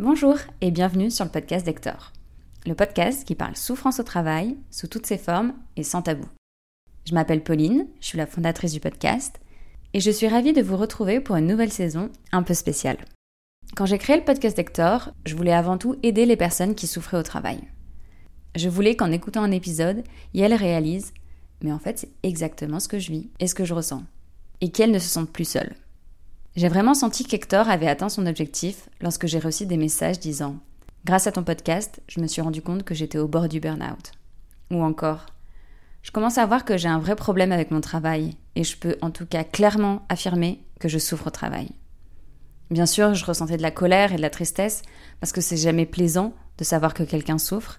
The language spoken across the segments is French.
Bonjour et bienvenue sur le podcast d'Hector. Le podcast qui parle souffrance au travail, sous toutes ses formes et sans tabou. Je m'appelle Pauline, je suis la fondatrice du podcast et je suis ravie de vous retrouver pour une nouvelle saison un peu spéciale. Quand j'ai créé le podcast d'Hector, je voulais avant tout aider les personnes qui souffraient au travail. Je voulais qu'en écoutant un épisode, elles réalisent mais en fait c'est exactement ce que je vis et ce que je ressens, et qu'elles ne se sentent plus seules. J'ai vraiment senti qu'Hector avait atteint son objectif lorsque j'ai reçu des messages disant Grâce à ton podcast, je me suis rendu compte que j'étais au bord du burn-out. Ou encore Je commence à voir que j'ai un vrai problème avec mon travail et je peux en tout cas clairement affirmer que je souffre au travail. Bien sûr, je ressentais de la colère et de la tristesse parce que c'est jamais plaisant de savoir que quelqu'un souffre,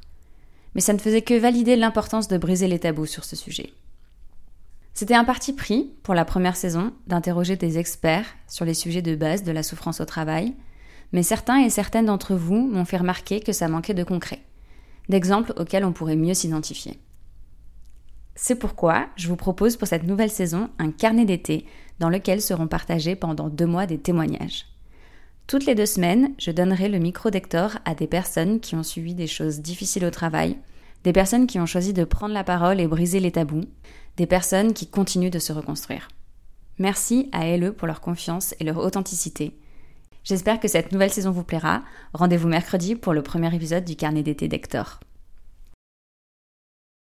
mais ça ne faisait que valider l'importance de briser les tabous sur ce sujet. C'était un parti pris, pour la première saison, d'interroger des experts sur les sujets de base de la souffrance au travail, mais certains et certaines d'entre vous m'ont fait remarquer que ça manquait de concret, d'exemples auxquels on pourrait mieux s'identifier. C'est pourquoi je vous propose pour cette nouvelle saison un carnet d'été dans lequel seront partagés pendant deux mois des témoignages. Toutes les deux semaines, je donnerai le micro d'Hector à des personnes qui ont suivi des choses difficiles au travail, des personnes qui ont choisi de prendre la parole et briser les tabous, des personnes qui continuent de se reconstruire. Merci à LE pour leur confiance et leur authenticité. J'espère que cette nouvelle saison vous plaira. Rendez-vous mercredi pour le premier épisode du carnet d'été d'Hector.